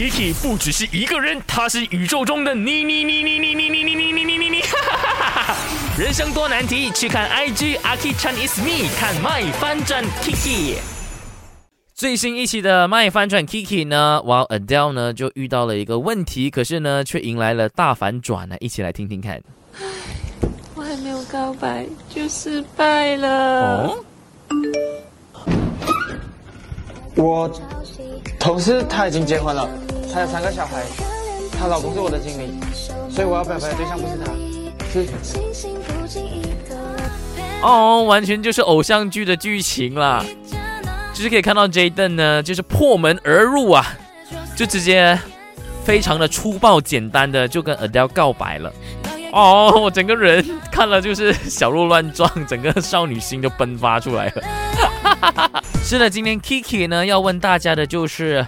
Kiki 不只是一个人，他是宇宙中的你你你你你你你你你你你你，人生多难题，去看 IG Aki Chan is me，看 My 翻转 Kiki。最新一期的 My 翻转 Kiki 呢，哇 Adele 呢就遇到了一个问题，可是呢却迎来了大反转呢，一起来听听看。我还没有告白就失败了。我同事她已经结婚了，她有三个小孩，她老公是我的经理，所以我要表白的对象不是他，是。哦，完全就是偶像剧的剧情啦，就是可以看到 Jaden 呢，就是破门而入啊，就直接非常的粗暴简单的就跟 Adele 告白了。哦，我整个人看了就是小鹿乱撞，整个少女心就迸发出来了。哈哈哈哈是的，今天 Kiki 呢要问大家的就是，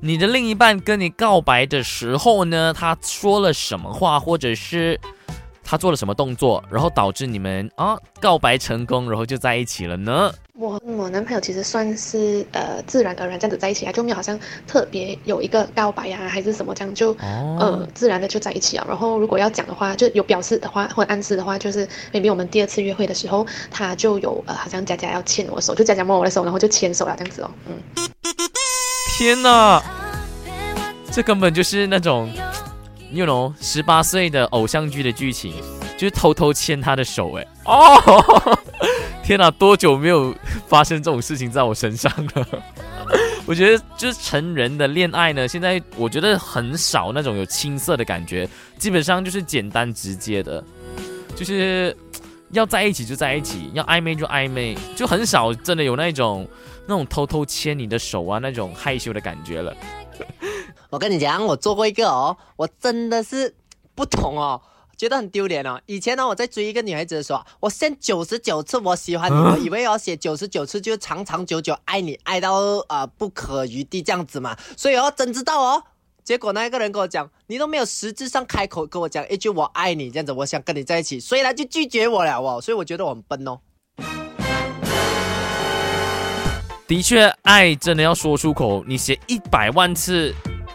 你的另一半跟你告白的时候呢，他说了什么话，或者是？他做了什么动作，然后导致你们啊告白成功，然后就在一起了呢？我我男朋友其实算是呃自然而然这样子在一起啊，就没有好像特别有一个告白呀，还是什么这样就呃自然的就在一起啊。然后如果要讲的话，就有表示的话或暗示的话，就是 maybe 我们第二次约会的时候，他就有呃好像佳佳要牵我手，就佳佳摸我的手，然后就牵手了这样子哦。嗯，天哪，这根本就是那种。You know，十八岁的偶像剧的剧情，就是偷偷牵他的手，哎，哦，天哪，多久没有发生这种事情在我身上了？我觉得就是成人的恋爱呢，现在我觉得很少那种有青涩的感觉，基本上就是简单直接的，就是要在一起就在一起，要暧昧就暧昧，就很少真的有那种那种偷偷牵你的手啊那种害羞的感觉了。我跟你讲，我做过一个哦，我真的是不同哦，觉得很丢脸哦。以前呢，我在追一个女孩子的时候，我写九十九次我喜欢你，我以为要写九十九次就长长久久爱你，爱到啊不可余地这样子嘛。所以哦，真知道哦。结果那个人跟我讲，你都没有实质上开口跟我讲一句我爱你这样子，我想跟你在一起，所以他就拒绝我了哦。所以我觉得我很笨哦。的确，爱真的要说出口，你写一百万次。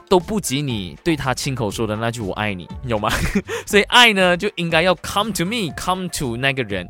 都不及你对他亲口说的那句“我爱你”，有吗？所以爱呢，就应该要 come to me，come to 那个人。